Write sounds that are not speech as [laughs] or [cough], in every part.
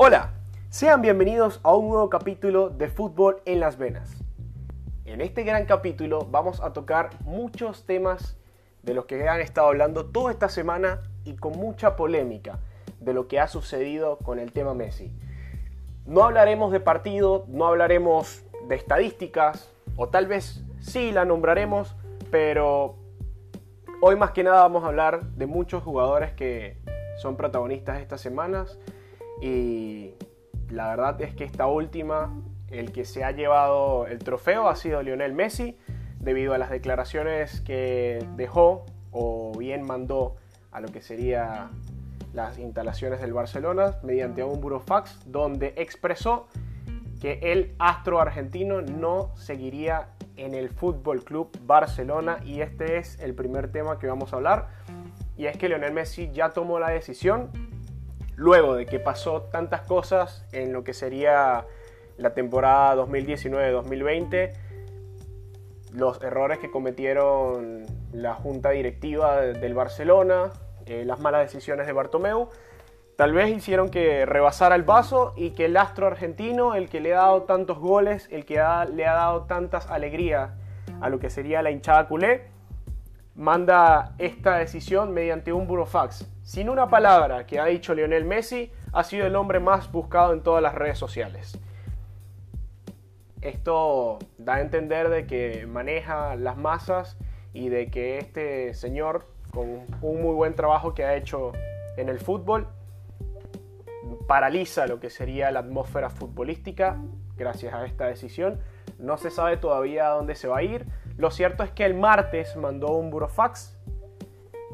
Hola, sean bienvenidos a un nuevo capítulo de Fútbol en las Venas. En este gran capítulo vamos a tocar muchos temas de los que han estado hablando toda esta semana y con mucha polémica de lo que ha sucedido con el tema Messi. No hablaremos de partido, no hablaremos de estadísticas, o tal vez sí la nombraremos, pero hoy más que nada vamos a hablar de muchos jugadores que son protagonistas estas semanas y la verdad es que esta última, el que se ha llevado el trofeo ha sido Lionel Messi, debido a las declaraciones que dejó o bien mandó a lo que sería las instalaciones del Barcelona mediante un burofax donde expresó que el astro argentino no seguiría en el Fútbol Club Barcelona. Y este es el primer tema que vamos a hablar. Y es que Lionel Messi ya tomó la decisión luego de que pasó tantas cosas en lo que sería la temporada 2019-2020, los errores que cometieron la junta directiva del Barcelona, eh, las malas decisiones de Bartomeu, tal vez hicieron que rebasara el vaso y que el astro argentino, el que le ha dado tantos goles, el que le ha dado tantas alegrías a lo que sería la hinchada culé, manda esta decisión mediante un burofax. Sin una palabra que ha dicho Lionel Messi, ha sido el hombre más buscado en todas las redes sociales. Esto da a entender de que maneja las masas y de que este señor, con un muy buen trabajo que ha hecho en el fútbol, paraliza lo que sería la atmósfera futbolística gracias a esta decisión. No se sabe todavía a dónde se va a ir, lo cierto es que el martes mandó un burofax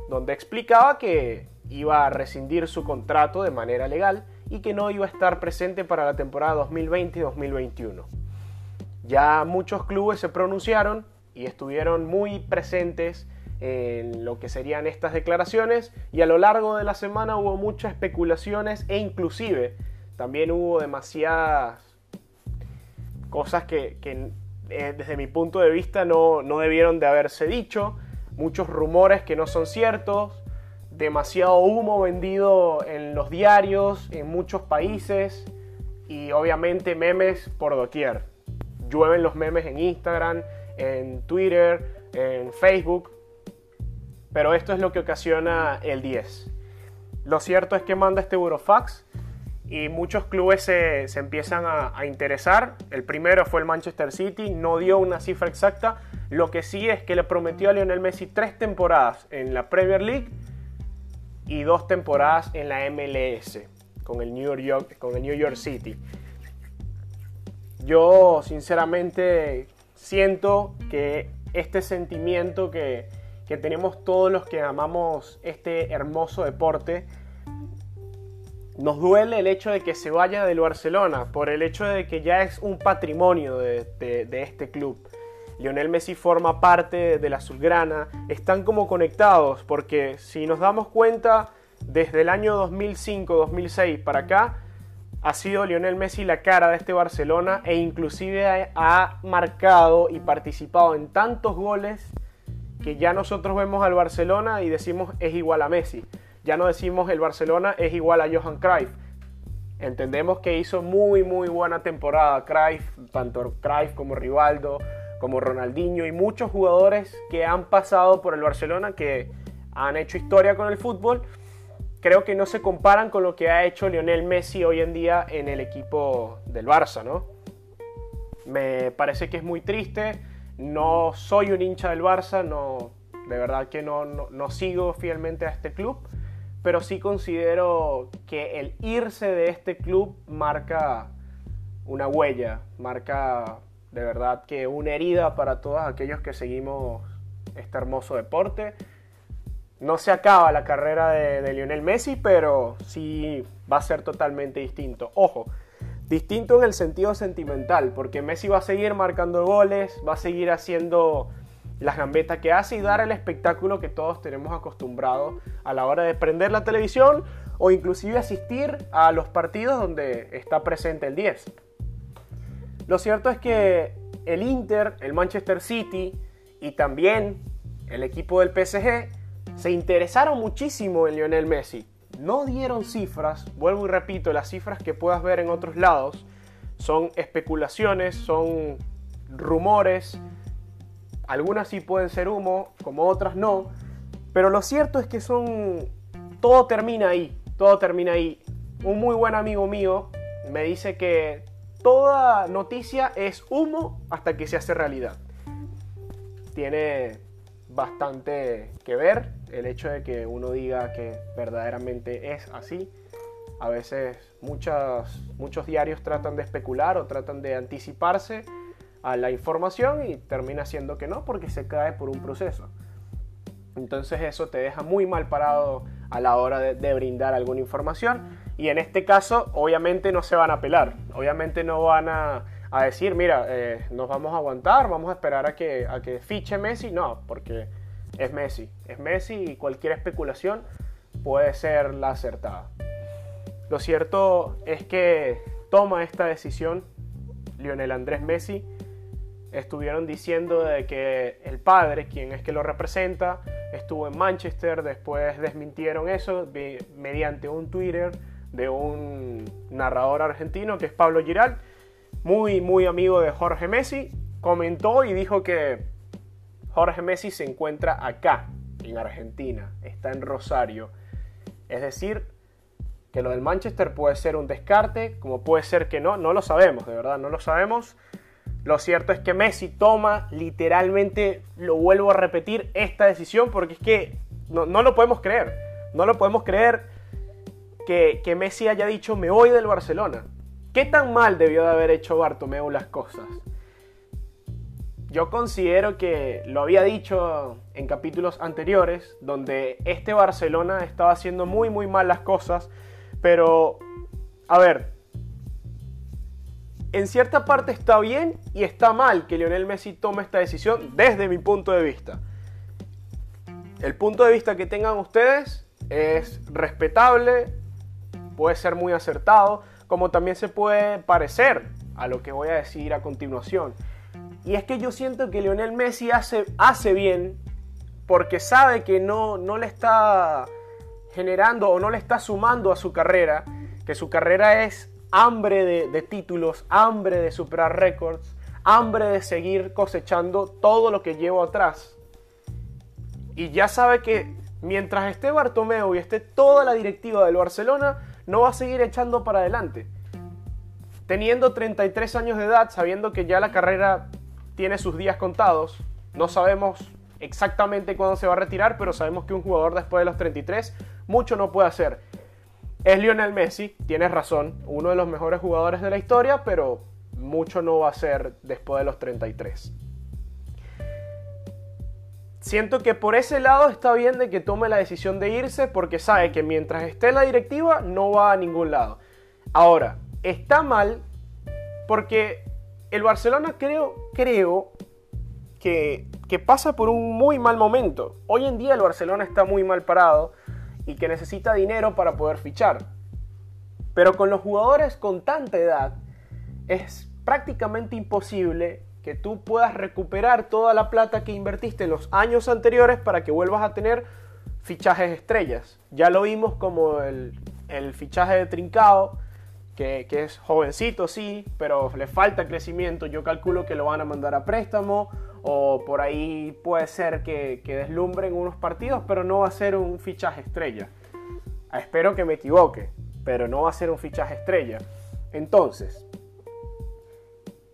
donde explicaba que iba a rescindir su contrato de manera legal y que no iba a estar presente para la temporada 2020-2021. Ya muchos clubes se pronunciaron y estuvieron muy presentes en lo que serían estas declaraciones y a lo largo de la semana hubo muchas especulaciones e inclusive también hubo demasiadas cosas que, que eh, desde mi punto de vista no, no debieron de haberse dicho, muchos rumores que no son ciertos, demasiado humo vendido en los diarios, en muchos países y obviamente memes por doquier. Llueven los memes en Instagram, en Twitter, en Facebook, pero esto es lo que ocasiona el 10. Lo cierto es que manda este burofax y muchos clubes se, empiezan a, interesar. El primero fue el Manchester City, no dio una cifra exacta. Lo que sí es que le prometió a Lionel Messi tres temporadas en la Premier League y dos temporadas en la MLS con el New York, con el New York City. Yo sinceramente siento que este sentimiento que, que tenemos todos los que amamos este hermoso deporte, nos duele el hecho de que se vaya del Barcelona, por el hecho de que ya es un patrimonio de, este club. Lionel Messi forma parte de la Azulgrana, están como conectados, porque si nos damos cuenta, desde el año 2005-2006 para acá, ha sido Lionel Messi la cara de este Barcelona e inclusive ha marcado y participado en tantos goles que ya nosotros vemos al Barcelona y decimos es igual a Messi. Ya no decimos el Barcelona es igual a Johan Cruyff. Entendemos que hizo muy muy buena temporada Cruyff, tanto Cruyff como Rivaldo, como Ronaldinho y muchos jugadores que han pasado por el Barcelona que han hecho historia con el fútbol. Creo que no se comparan con lo que ha hecho Lionel Messi hoy en día en el equipo del Barça, ¿no? Me parece que es muy triste. No soy un hincha del Barça, no, de verdad que no, no sigo fielmente a este club pero sí considero que el irse de este club marca una huella, marca de verdad que una herida para todos aquellos que seguimos este hermoso deporte. No se acaba la carrera de, Lionel Messi, pero sí va a ser totalmente distinto. Ojo, distinto en el sentido sentimental, porque Messi va a seguir marcando goles, va a seguir haciendo las gambetas que hace y dar el espectáculo que todos tenemos acostumbrado a la hora de prender la televisión o inclusive asistir a los partidos donde está presente el 10. Lo cierto es que el Inter, el Manchester City y también el equipo del PSG se interesaron muchísimo en Lionel Messi. no dieron cifras, vuelvo y repito, las cifras que puedas ver en otros lados son especulaciones, son rumores, algunas sí pueden ser humo, como otras no, pero lo cierto es que son, todo termina ahí, todo termina ahí. Un muy buen amigo mío me dice que toda noticia es humo hasta que se hace realidad. Tiene bastante que ver el hecho de que uno diga que verdaderamente es así. A veces muchos diarios tratan de especular o tratan de anticiparse a la información y termina siendo que no porque se cae por un proceso. Entonces eso te deja muy mal parado a la hora de, brindar alguna información y en este caso obviamente no se van a pelar, obviamente no van a, decir, mira, eh, nos vamos a aguantar, vamos a esperar a que, a que fiche Messi, no, porque es Messi, es Messi y cualquier especulación puede ser la acertada. Lo cierto es que toma esta decisión Lionel Andrés Messi. Estuvieron diciendo de que el padre, quien es que lo representa, estuvo en Manchester, después desmintieron eso mediante un Twitter de un narrador argentino que es Pablo Giral, muy muy amigo de Jorge Messi, comentó y dijo que Jorge Messi se encuentra acá, en Argentina, está en Rosario. Es decir, que lo del Manchester puede ser un descarte, como puede ser que no, no lo sabemos, de verdad, no lo sabemos. Lo cierto es que Messi toma literalmente, lo vuelvo a repetir, esta decisión porque es que no, lo podemos creer. No lo podemos creer que, Messi haya dicho me voy del Barcelona. ¿Qué tan mal debió de haber hecho Bartomeu las cosas? Yo considero que lo había dicho en capítulos anteriores, donde este Barcelona estaba haciendo muy muy mal las cosas, pero a ver, en cierta parte está bien y está mal que Lionel Messi tome esta decisión desde mi punto de vista. El punto de vista que tengan ustedes es respetable, puede ser muy acertado, como también se puede parecer a lo que voy a decir a continuación. Y es que yo siento que Lionel Messi hace, hace bien porque sabe que no, no le está generando o no le está sumando a su carrera, que su carrera es hambre de, títulos, hambre de superar récords, hambre de seguir cosechando todo lo que llevo atrás. Y ya sabe que mientras esté Bartomeu y esté toda la directiva del Barcelona, no va a seguir echando para adelante. Teniendo 33 años de edad, sabiendo que ya la carrera tiene sus días contados, no sabemos exactamente cuándo se va a retirar, pero sabemos que un jugador después de los 33 mucho no puede hacer. Es Lionel Messi, tienes razón, uno de los mejores jugadores de la historia, pero mucho no va a ser después de los 33. Siento que por ese lado está bien de que tome la decisión de irse porque sabe que mientras esté en la directiva no va a ningún lado. Ahora, está mal porque el Barcelona creo, creo que, que pasa por un muy mal momento. Hoy en día el Barcelona está muy mal parado y que necesita dinero para poder fichar. Pero con los jugadores con tanta edad es prácticamente imposible que tú puedas recuperar toda la plata que invertiste en los años anteriores para que vuelvas a tener fichajes estrellas. Ya lo vimos como el, fichaje de Trincao, que, es jovencito, sí, pero le falta crecimiento. Yo calculo que lo van a mandar a préstamo o por ahí puede ser que, que deslumbre en unos partidos, pero no va a ser un fichaje estrella. Espero que me equivoque, pero no va a ser un fichaje estrella. Entonces,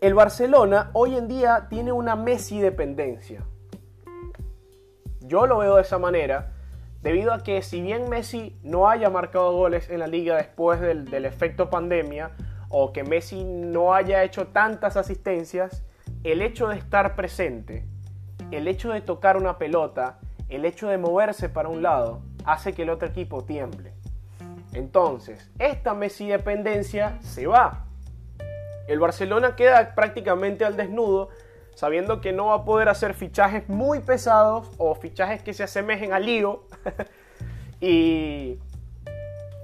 el Barcelona hoy en día tiene una Messi dependencia. Yo lo veo de esa manera debido a que si bien Messi no haya marcado goles en la liga después del, efecto pandemia, o que Messi no haya hecho tantas asistencias, el hecho de estar presente, el hecho de tocar una pelota, el hecho de moverse para un lado, hace que el otro equipo tiemble. Entonces, esta Messi dependencia se va. El Barcelona queda prácticamente al desnudo sabiendo que no va a poder hacer fichajes muy pesados o fichajes que se asemejen al lío. [laughs] y,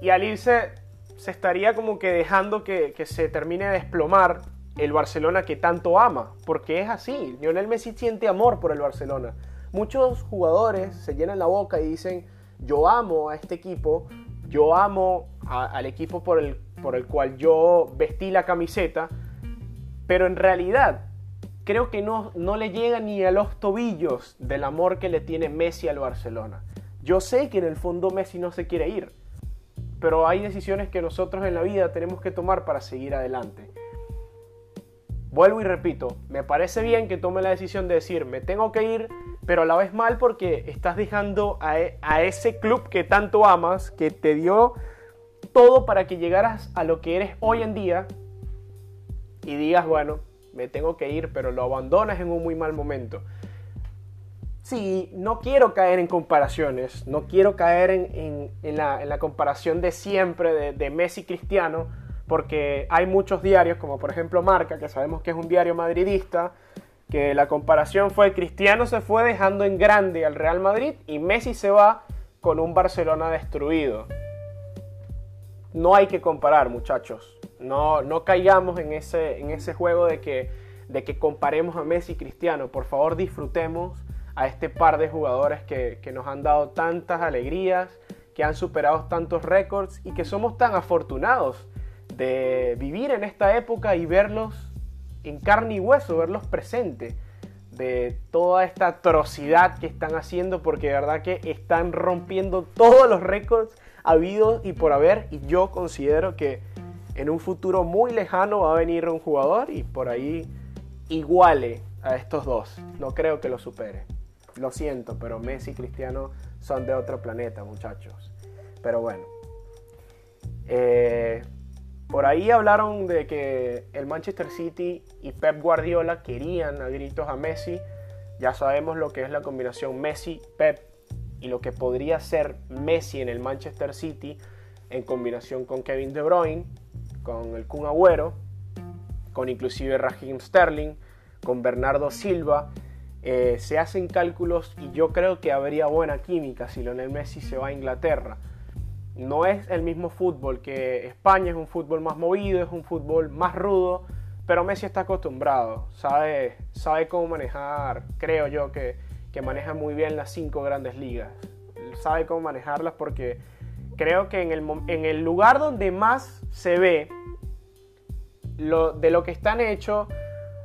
y al irse se estaría como que dejando que, que, se termine de desplomar el Barcelona que tanto ama, porque es así, Lionel Messi siente amor por el Barcelona. Muchos jugadores se llenan la boca y dicen, yo amo a este equipo, yo amo al equipo por el, por el cual yo vestí la camiseta, pero en realidad creo que no, no le llega ni a los tobillos del amor que le tiene Messi al Barcelona. Yo sé que en el fondo Messi no se quiere ir, pero hay decisiones que nosotros en la vida tenemos que tomar para seguir adelante. Vuelvo y repito, me parece bien que tome la decisión de decir, me tengo que ir, pero a la vez mal porque estás dejando a, e, a ese club que tanto amas, que te dio todo para que llegaras a lo que eres hoy en día y digas, bueno, me tengo que ir, pero lo abandonas en un muy mal momento. Sí, no quiero caer en comparaciones, no quiero caer en, la, comparación de siempre de, de Messi Cristiano, porque hay muchos diarios, como por ejemplo Marca, que sabemos que es un diario madridista, que la comparación fue Cristiano se fue dejando en grande al Real Madrid y Messi se va con un Barcelona destruido. No hay que comparar, muchachos. No, no caigamos en ese, en ese juego de que, de que comparemos a Messi y Cristiano. Por favor, disfrutemos a este par de jugadores que, que nos han dado tantas alegrías, que han superado tantos récords y que somos tan afortunados de vivir en esta época y verlos en carne y hueso, verlos presentes de toda esta atrocidad que están haciendo, porque de verdad que están rompiendo todos los récords habidos y por haber, y yo considero que en un futuro muy lejano va a venir un jugador y por ahí iguale a estos dos. No creo que lo supere. Lo siento, pero Messi y Cristiano son de otro planeta, muchachos. Pero bueno. Eh, por ahí hablaron de que el Manchester City y Pep Guardiola querían a gritos a Messi. Ya sabemos lo que es la combinación Messi-Pep y lo que podría ser Messi en el Manchester City en combinación con Kevin De Bruyne, con el Kun Agüero, con inclusive Raheem Sterling, con Bernardo Silva. Eh, se hacen cálculos y yo creo que habría buena química si Lionel Messi se va a Inglaterra no es el mismo fútbol que España, es un fútbol más movido, es un fútbol más rudo, pero Messi está acostumbrado, sabe, sabe cómo manejar, creo yo que, que maneja muy bien las cinco grandes ligas, sabe cómo manejarlas porque creo que en el, en el lugar donde más se ve de lo que están hechos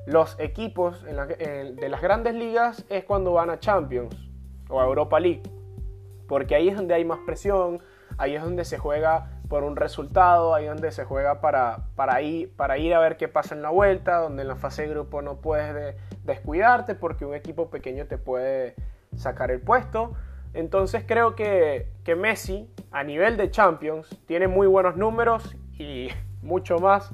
los equipos de las grandes ligas es cuando van a Champions o a Europa League, porque ahí es donde hay más presión, ahí es donde se juega por un resultado, ahí donde se juega para, para, ir, para ir a ver qué pasa en la vuelta, donde en la fase de grupo no puedes descuidarte porque un equipo pequeño te puede sacar el puesto. Entonces creo que, que Messi a nivel de Champions tiene muy buenos números y [laughs] mucho más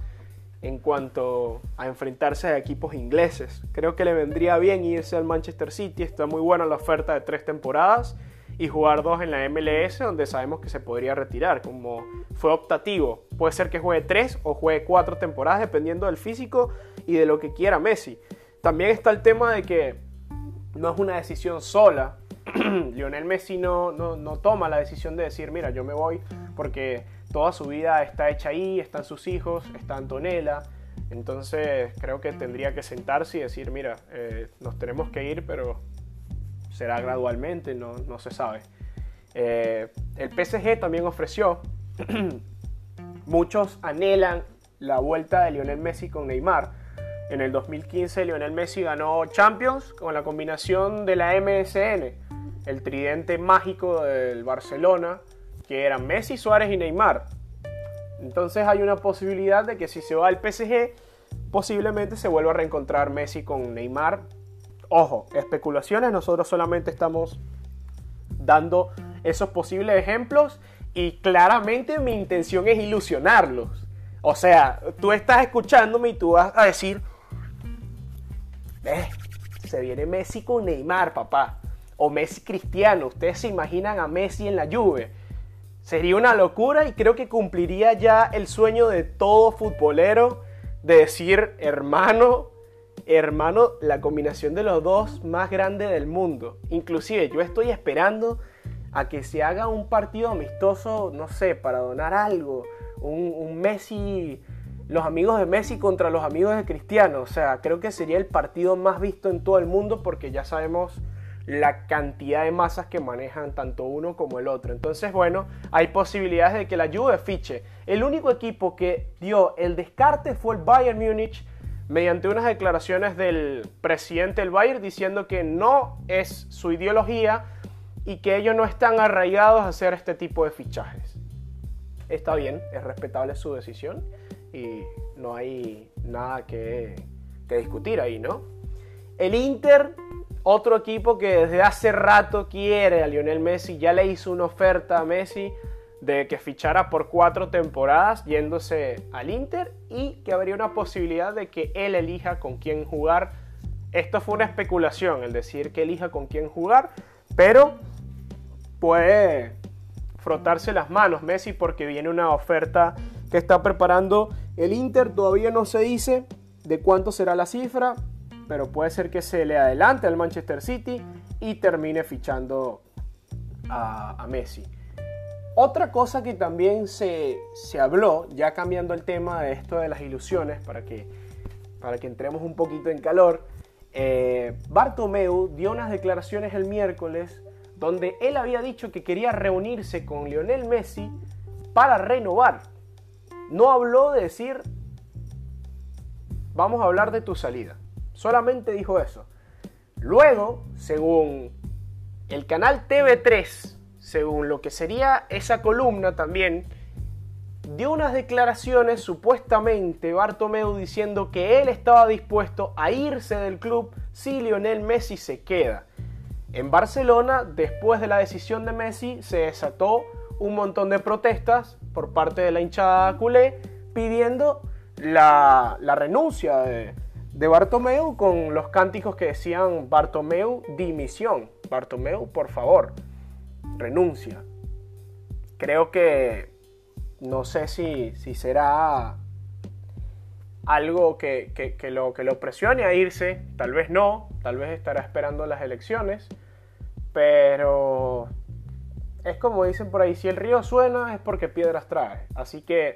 en cuanto a enfrentarse a equipos ingleses. Creo que le vendría bien irse al Manchester City, está muy buena la oferta de tres temporadas y jugar dos en la MLS donde sabemos que se podría retirar, como fue optativo. Puede ser que juegue tres o juegue cuatro temporadas dependiendo del físico y de lo que quiera Messi. También está el tema de que no es una decisión sola. [clears throat] Lionel Messi no, no, toma la decisión de decir, mira, yo me voy porque toda su vida está hecha ahí, están sus hijos, está Antonella. Entonces creo que tendría que sentarse y decir, mira, eh, nos tenemos que ir, pero será gradualmente, no, se sabe. Eh, el PSG también ofreció, [clears throat] muchos anhelan la vuelta de Lionel Messi con Neymar. En el 2015 Lionel Messi ganó Champions con la combinación de la MSN, el tridente mágico del Barcelona, que eran Messi, Suárez y Neymar. Entonces hay una posibilidad de que si se va al PSG, posiblemente se vuelva a reencontrar Messi con Neymar Ojo, especulaciones, nosotros solamente estamos dando esos posibles ejemplos y claramente mi intención es ilusionarlos. O sea, tú estás escuchándome y tú vas a decir, se viene Messi con Neymar, papá. O Messi Cristiano. Ustedes se imaginan a Messi en la Juve. Sería una locura y creo que cumpliría ya el sueño de todo futbolero de decir, hermano, hermano, la combinación de los dos más grande del mundo. Inclusive yo estoy esperando a que se haga un partido amistoso, no sé, para donar algo. Un, Messi, los amigos de Messi contra los amigos de Cristiano. O sea, creo que sería el partido más visto en todo el mundo porque ya sabemos la cantidad de masas que manejan tanto uno como el otro. Entonces, bueno, hay posibilidades de que la Juve fiche. El único equipo que dio el descarte fue el Bayern Múnich mediante unas declaraciones del presidente del Bayern diciendo que no es su ideología y que ellos no están arraigados a hacer este tipo de fichajes. Está bien, es respetable su decisión y no hay nada que, que discutir ahí, ¿no? El Inter otro equipo que desde hace rato quiere a Lionel Messi, ya le hizo una oferta a Messi de que fichara por cuatro temporadas yéndose al Inter y que habría una posibilidad de que él elija con quién jugar. Esto fue una especulación, el decir que elija con quién jugar, pero puede frotarse las manos Messi porque viene una oferta que está preparando el Inter, todavía no se dice de cuánto será la cifra, pero puede ser que se le adelante al Manchester City y termine fichando a, Messi. Otra cosa que también se, habló, ya cambiando el tema de esto de las ilusiones, para que, para que entremos un poquito en calor, eh, Bartomeu dio unas declaraciones el miércoles donde él había dicho que quería reunirse con Lionel Messi para renovar. No habló de decir, vamos a hablar de tu salida. Solamente dijo eso. Luego, según el canal TV3, según lo que sería esa columna también, dio unas declaraciones supuestamente Bartomeu diciendo que él estaba dispuesto a irse del club si Lionel Messi se queda. En Barcelona, después de la decisión de Messi, se desató un montón de protestas por parte de la hinchada culé pidiendo la, renuncia de, de Bartomeu con los cánticos que decían Bartomeu dimisión, Bartomeu por favor, renuncia. Creo que no sé si, si será algo que, lo, que lo presione a irse, tal vez no, tal vez estará esperando las elecciones, pero es como dicen por ahí, si el río suena es porque piedras trae. Así que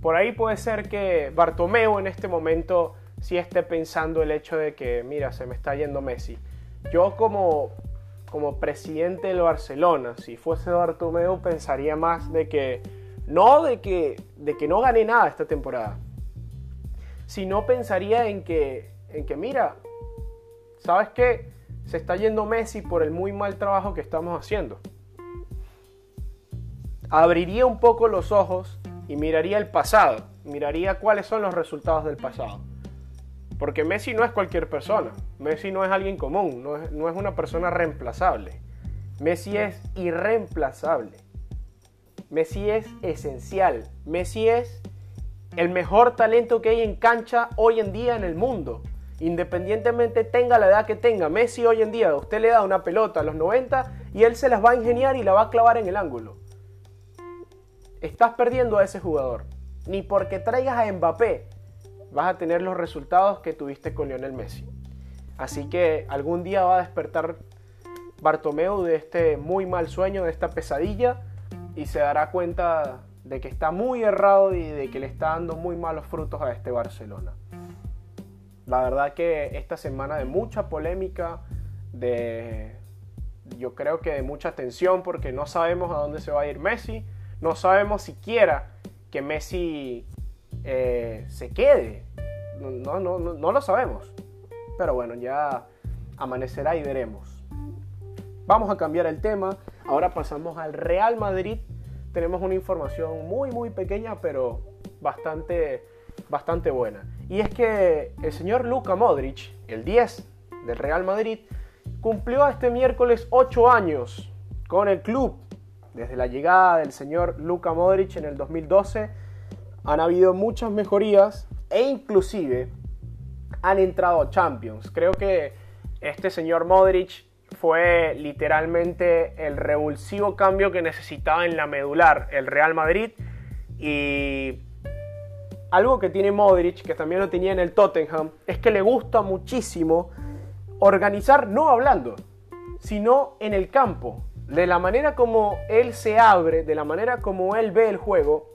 por ahí puede ser que Bartomeu en este momento si esté pensando el hecho de que, mira, se me está yendo Messi. Yo como, como presidente del Barcelona, si fuese Bartomeu, pensaría más de que, no de que, de que no gane nada esta temporada, sino pensaría en que, en que, mira, ¿sabes qué? Se está yendo Messi por el muy mal trabajo que estamos haciendo. Abriría un poco los ojos y miraría el pasado, miraría cuáles son los resultados del pasado porque Messi no es cualquier persona. Messi no es alguien común, no es, una persona reemplazable. Messi es irreemplazable. Messi es esencial. Messi es el mejor talento que hay en cancha hoy en día en el mundo. Independientemente tenga la edad que tenga, Messi hoy en día, usted le da una pelota a los 90 y él se las va a ingeniar y la va a clavar en el ángulo. Estás perdiendo a ese jugador. Ni porque traigas a Mbappé, vas a tener los resultados que tuviste con Lionel Messi. Así que algún día va a despertar Bartomeu de este muy mal sueño, de esta pesadilla, y se dará cuenta de que está muy errado y de que le está dando muy malos frutos a este Barcelona. La verdad que esta semana de mucha polémica, de yo creo que de mucha tensión porque no sabemos a dónde se va a ir Messi, no sabemos siquiera que Messi eh, se quede. No, no, no, no lo sabemos. Pero bueno, ya amanecerá y veremos. Vamos a cambiar el tema. Ahora pasamos al Real Madrid. Tenemos una información muy, muy pequeña, pero bastante, bastante buena. Y es que el señor Luka Modric, el 10 del Real Madrid, cumplió este miércoles 8 años con el club. Desde la llegada del señor Luka Modric en el 2012 han habido muchas mejorías e inclusive han entrado Champions. Creo que este señor Modric fue literalmente el revulsivo cambio que necesitaba en la medular el Real Madrid y algo que tiene Modric, que también lo tenía en el Tottenham, es que le gusta muchísimo organizar no hablando, sino en el campo. De la manera como él se abre, de la manera como él ve el juego,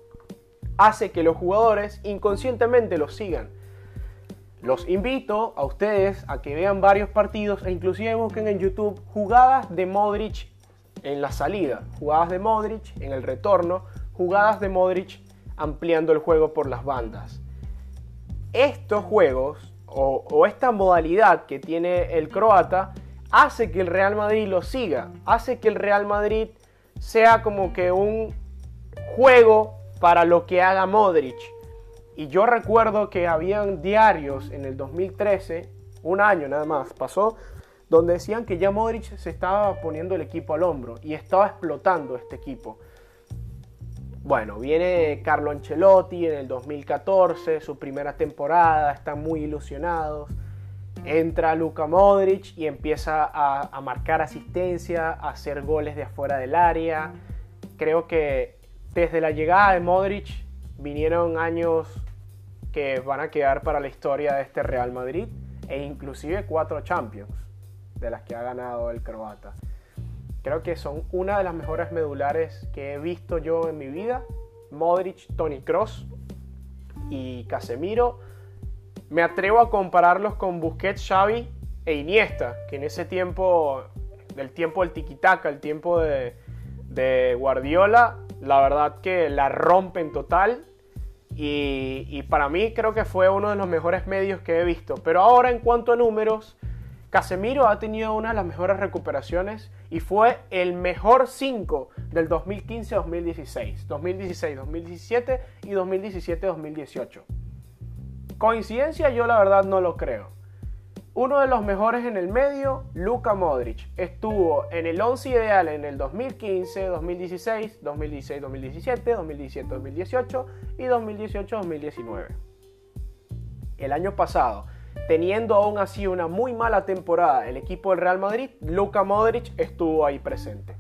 hace que los jugadores inconscientemente lo sigan. Los invito a ustedes a que vean varios partidos e inclusive busquen en YouTube jugadas de Modric en la salida, jugadas de Modric en el retorno, jugadas de Modric ampliando el juego por las bandas. Estos juegos o, esta modalidad que tiene el croata hace que el Real Madrid lo siga, hace que el Real Madrid sea como que un juego para lo que haga Modric. Y yo recuerdo que habían diarios en el 2013, un año nada más pasó, donde decían que ya Modric se estaba poniendo el equipo al hombro y estaba explotando este equipo. Bueno, viene Carlo Ancelotti en el 2014, su primera temporada, están muy ilusionados. Entra Luka Modric y empieza a, a, marcar asistencia, a hacer goles de afuera del área. Creo que desde la llegada de Modric vinieron años que van a quedar para la historia de este Real Madrid e inclusive cuatro Champions de las que ha ganado el croata. Creo que son una de las mejores medulares que he visto yo en mi vida. Modric, Tony Cross y Casemiro. Me atrevo a compararlos con Busquets, Xavi e Iniesta, que en ese tiempo, del tiempo del tiquitaca, el tiempo de Guardiola, la verdad que la rompen total. Y, y, para mí creo que fue uno de los mejores medios que he visto. Pero ahora en cuanto a números, Casemiro ha tenido una de las mejores recuperaciones y fue el mejor 5 del 2015-2016, 2016-2017 y 2017-2018. Coincidencia yo la verdad no lo creo. Uno de los mejores en el medio, Luka Modric, estuvo en el 11 ideal en el 2015, 2016, 2016, 2017, 2017, 2018 y 2018, 2019. El año pasado teniendo aún así una muy mala temporada el equipo del Real Madrid, Luka Modric estuvo ahí presente.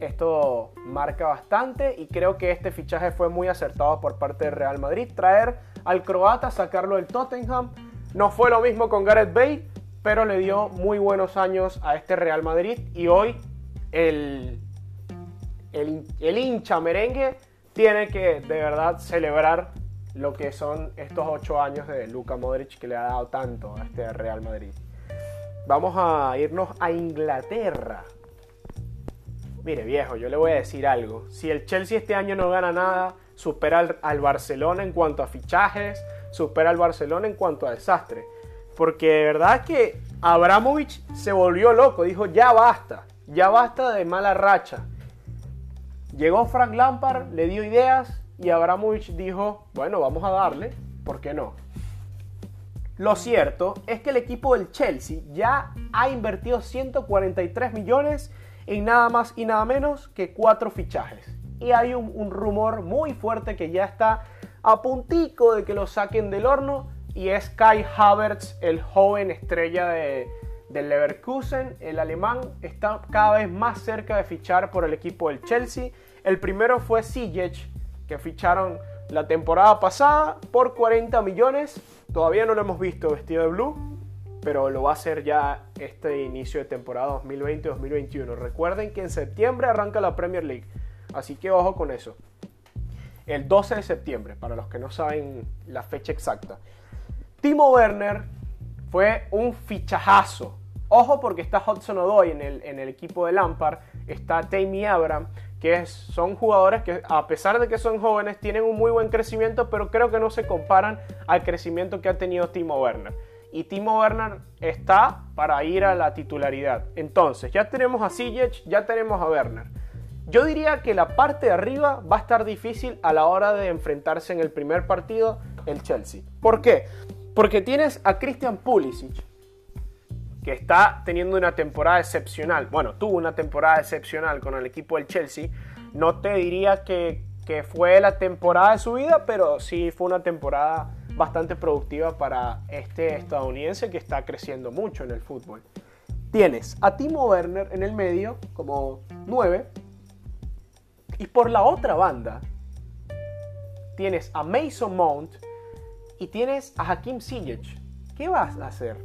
Esto marca bastante y creo que este fichaje fue muy acertado por parte del Real Madrid. Traer al croata, sacarlo del Tottenham. No fue lo mismo con Gareth Bale, pero le dio muy buenos años a este Real Madrid y hoy el, el, hincha merengue tiene que de verdad celebrar lo que son estos ocho años de Luka Modric que le ha dado tanto a este Real Madrid. Vamos a irnos a Inglaterra. Mire viejo, yo le voy a decir algo. Si el Chelsea este año no gana nada, supera al, Barcelona en cuanto a fichajes, supera al Barcelona en cuanto a desastre. Porque de verdad que Abramovich se volvió loco, dijo ya basta, ya basta de mala racha. Llegó Frank Lampard, le dio ideas, y Abramovich dijo, bueno, vamos a darle, ¿por qué no? Lo cierto es que el equipo del Chelsea ya ha invertido 143 millones en nada más y nada menos que cuatro fichajes. Y hay un, rumor muy fuerte que ya está a puntico de que lo saquen del horno y es Kai Havertz, el joven estrella de, del Leverkusen, el alemán, está cada vez más cerca de fichar por el equipo del Chelsea. El primero fue Ziyech, que ficharon la temporada pasada por 40 millones. Todavía no lo hemos visto vestido de blue, pero lo va a hacer ya este inicio de temporada 2020-2021. Recuerden que en septiembre arranca la Premier League, así que ojo con eso. El 12 de septiembre, para los que no saben la fecha exacta. Timo Werner fue un fichajazo. Ojo porque está Hudson Odoi en el, equipo de Lampard, está Tammy Abraham que son jugadores que a pesar de que son jóvenes tienen un muy buen crecimiento, pero creo que no se comparan al crecimiento que ha tenido Timo Werner. Y Timo Werner está para ir a la titularidad. Entonces, ya tenemos a Ziyech, ya tenemos a Werner. Yo diría que la parte de arriba va a estar difícil a la hora de enfrentarse en el primer partido el Chelsea. ¿Por qué? Porque tienes a Christian Pulisic, que está teniendo una temporada excepcional, bueno, tuvo una temporada excepcional con el equipo del Chelsea, no te diría que, fue la temporada de su vida, pero sí fue una temporada bastante productiva para este estadounidense que está creciendo mucho en el fútbol. Tienes a Timo Werner en el medio como 9 y por la otra banda tienes a Mason Mount y tienes a Hakim Ziyech. ¿Qué vas a hacer?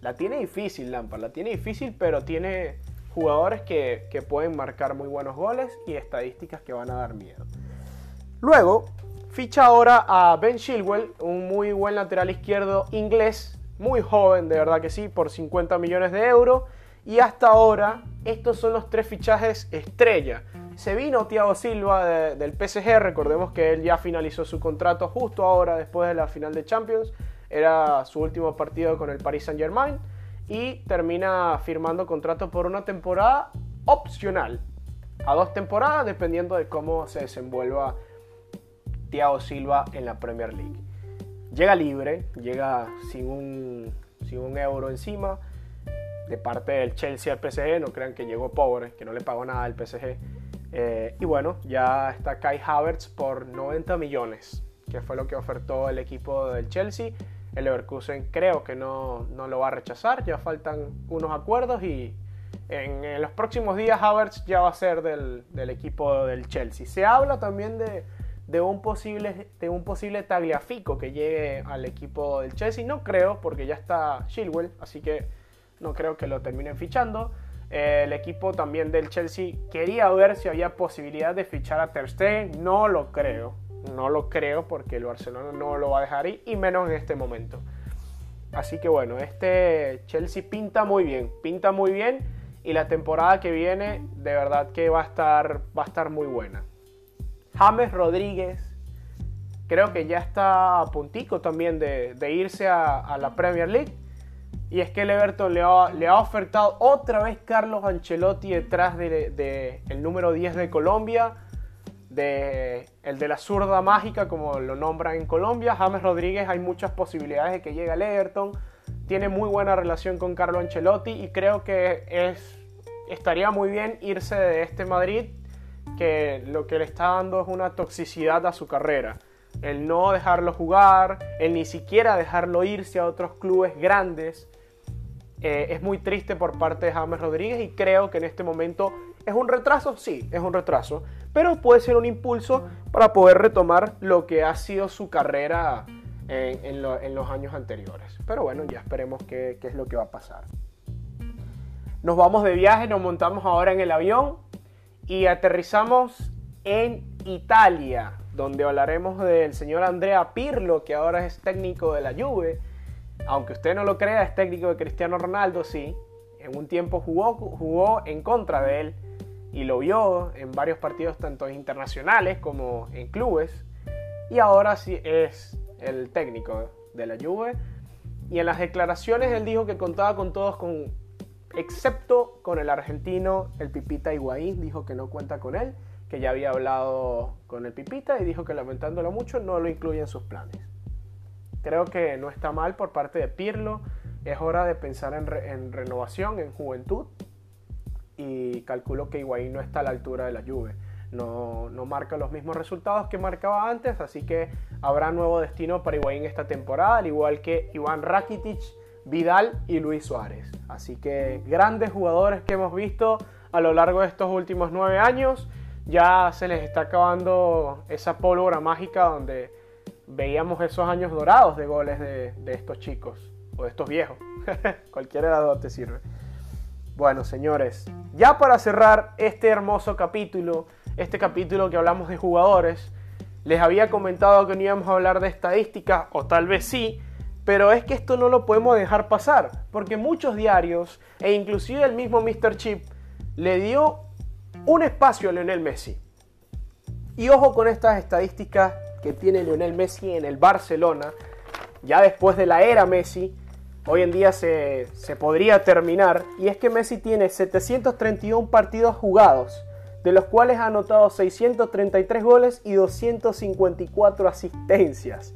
La tiene difícil Lampard, la tiene difícil, pero tiene jugadores que, pueden marcar muy buenos goles y estadísticas que van a dar miedo. Luego, Ficha ahora a Ben Chilwell, un muy buen lateral izquierdo inglés, muy joven, de verdad que sí, por 50 millones de euros. Y hasta ahora, estos son los tres fichajes estrella. Se vino Thiago Silva del PSG, recordemos que él ya finalizó su contrato justo ahora, después de la final de Champions. Era su último partido con el Paris Saint Germain. Y termina firmando contrato por una temporada opcional. A dos temporadas, dependiendo de cómo se desenvuelva Thiago Silva en la Premier League. Llega libre, llega sin un, sin un euro encima de parte del Chelsea al PSG, no crean que llegó pobre, que no le pagó nada al PSG. Eh, y bueno, ya está Kai Havertz por 90 millones, que fue lo que ofertó el equipo del Chelsea. El Leverkusen creo que no, no lo va a rechazar, ya faltan unos acuerdos y en, los próximos días Havertz ya va a ser del, del equipo del Chelsea. Se habla también de, de un posible, de un posible Tagliafico que llegue al equipo del Chelsea. No creo, porque ya está Chilwell, así que no creo que lo terminen fichando. el equipo también del Chelsea quería ver si había posibilidad de fichar a Ter Stegen. No lo creo, no lo creo porque el Barcelona no lo va a dejar ir y menos en este momento. Así que bueno, este Chelsea pinta muy bien, pinta muy bien y la temporada que viene de verdad que va a estar, va a estar muy buena. James Rodríguez creo que ya está a puntico también de, irse a, la Premier League. Y es que el Everton le ha, ofertado otra vez Carlos Ancelotti detrás del de, el número 10 de Colombia, de, el de la zurda mágica, como lo nombran en Colombia. James Rodríguez, hay muchas posibilidades de que llegue al Everton. Tiene muy buena relación con Carlos Ancelotti y creo que es, estaría muy bien irse de este Madrid que lo que le está dando es una toxicidad a su carrera. El no dejarlo jugar, el ni siquiera dejarlo irse a otros clubes grandes, eh, es muy triste por parte de James Rodríguez y creo que en este momento es un retraso, sí, es un retraso, pero puede ser un impulso para poder retomar lo que ha sido su carrera en, los años anteriores. Pero bueno, ya esperemos qué es lo que va a pasar. Nos vamos de viaje, nos montamos ahora en el avión y aterrizamos en Italia, donde hablaremos del señor Andrea Pirlo, que ahora es técnico de la Juve. Aunque usted no lo crea, es técnico de Cristiano Ronaldo, sí. En un tiempo jugó, jugó en contra de él y lo vio en varios partidos tanto internacionales como en clubes. Y ahora sí es el técnico de la Juve. Y en las declaraciones él dijo que contaba con todos con excepto con el argentino, el Pipita Higuaín, dijo que no cuenta con él, que ya había hablado con el Pipita y dijo que lamentándolo mucho no lo incluye en sus planes. Creo que no está mal por parte de Pirlo, es hora de pensar en, renovación, en juventud y calculo que Higuaín no está a la altura de la Juve. No, no, marca los mismos resultados que marcaba antes, así que habrá nuevo destino para Higuaín esta temporada, al igual que Iván Rakitic, Vidal y Luis Suárez. Así que grandes jugadores que hemos visto a lo largo de estos últimos nueve años. Ya se les está acabando esa pólvora mágica donde veíamos esos años dorados de goles de, estos chicos o de estos viejos. [laughs] Cualquiera de te sirve. Bueno, señores, ya para cerrar este hermoso capítulo, este capítulo que hablamos de jugadores, les había comentado que no íbamos a hablar de estadísticas, o tal vez sí, pero es que esto no lo podemos dejar pasar, porque muchos diarios, e inclusive el mismo Mr. Chip, le dio un espacio a Lionel Messi. Y ojo con estas estadísticas que tiene Lionel Messi en el Barcelona, ya después de la era Messi, hoy en día se, se podría terminar, y es que Messi tiene 731 partidos jugados, de los cuales ha anotado 633 goles y 254 asistencias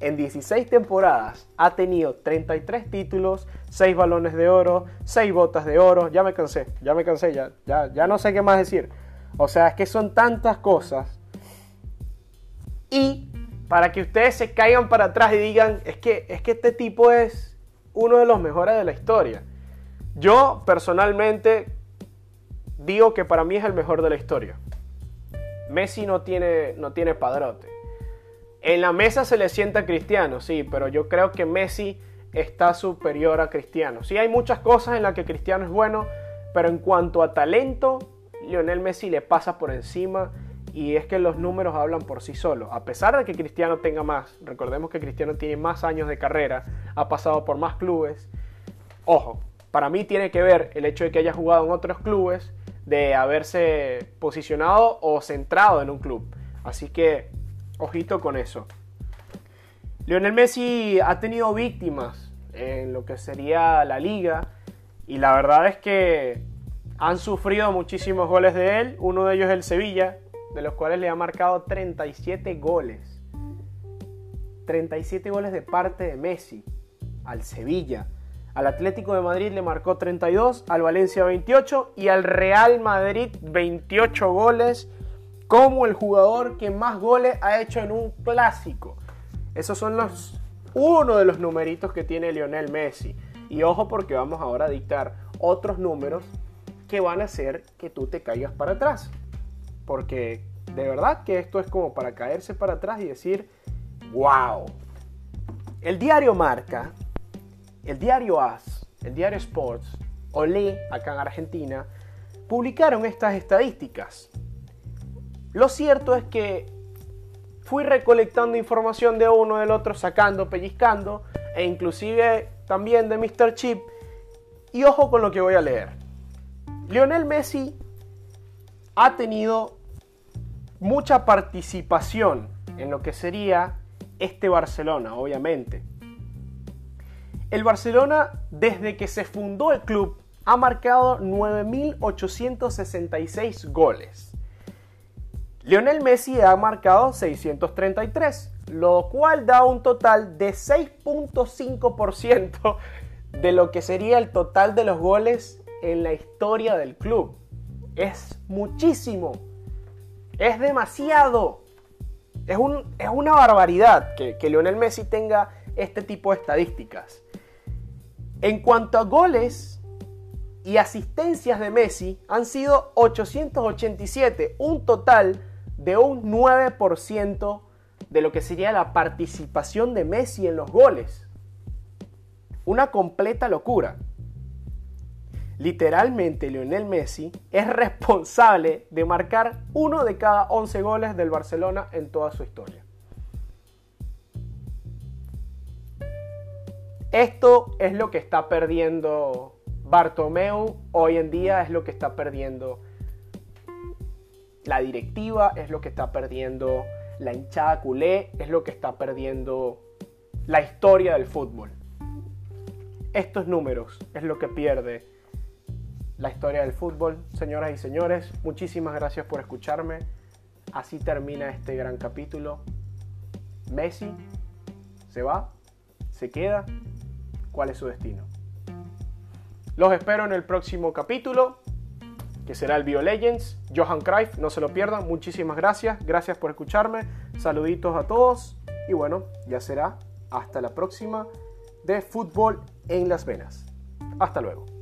en 16 temporadas ha tenido 33 títulos, 6 balones de oro, 6 botas de oro. Ya me cansé, ya me cansé, ya, ya, ya no sé qué más decir. O sea, es que son tantas cosas. Y para que ustedes se caigan para atrás y digan, es que, es que este tipo es uno de los mejores de la historia. Yo personalmente digo que para mí es el mejor de la historia. Messi no tiene, no tiene padrote. En la mesa se le sienta Cristiano, sí, pero yo creo que Messi está superior a Cristiano. Sí, hay muchas cosas en las que Cristiano es bueno, pero en cuanto a talento, Lionel Messi le pasa por encima Y es que los números hablan por sí solos. A pesar de que Cristiano tenga más, recordemos que Cristiano tiene más años de carrera, ha pasado por más clubes. Ojo, para mí tiene que ver el hecho de que haya jugado en otros clubes, de haberse posicionado o centrado en un club. Así que, ojito con eso. Lionel Messi ha tenido víctimas en lo que sería la liga y la verdad es que han sufrido muchísimos goles de él. Uno de ellos el Sevilla, de los cuales le ha marcado 37 goles. 37 goles de parte de Messi al Sevilla. Al Atlético de Madrid le marcó 32, al Valencia 28 y al Real Madrid 28 goles como el jugador que más goles ha hecho en un clásico. Esos son los uno de los numeritos que tiene Lionel Messi. Y ojo porque vamos ahora a dictar otros números que van a hacer que tú te caigas para atrás. Porque de verdad que esto es como para caerse para atrás y decir, wow. El diario Marca, el diario AS, el diario Sports, Olé, acá en Argentina, publicaron estas estadísticas. Lo cierto es que fui recolectando información de uno del otro, sacando, pellizcando, e inclusive también de Mr. Chip. Y ojo con lo que voy a leer. Lionel Messi ha tenido mucha participación en lo que sería este Barcelona, obviamente. El Barcelona, desde que se fundó el club, ha marcado 9.866 goles. Lionel Messi ha marcado 633, lo cual da un total de 6.5% de lo que sería el total de los goles en la historia del club. Es muchísimo, es demasiado, es, una barbaridad que, que Lionel Messi tenga este tipo de estadísticas. En cuanto a goles y asistencias de Messi, han sido 887, un total de un 9% de lo que sería la participación de Messi en los goles. Una completa locura. Literalmente Lionel Messi es responsable de marcar uno de cada 11 goles del Barcelona en toda su historia. Esto es lo que está perdiendo Bartomeu hoy en día, es lo que está perdiendo la directiva es lo que está perdiendo la hinchada culé, es lo que está perdiendo la historia del fútbol. Estos números es lo que pierde la historia del fútbol. Señoras y señores, muchísimas gracias por escucharme. Así termina este gran capítulo. Messi se va, se queda. ¿Cuál es su destino? Los espero en el próximo capítulo que será el Bio Legends. Johan Cruyff, no se lo pierdan. Muchísimas gracias. Gracias por escucharme. Saluditos a todos. Y bueno, ya será hasta la próxima de Fútbol en las Venas. Hasta luego.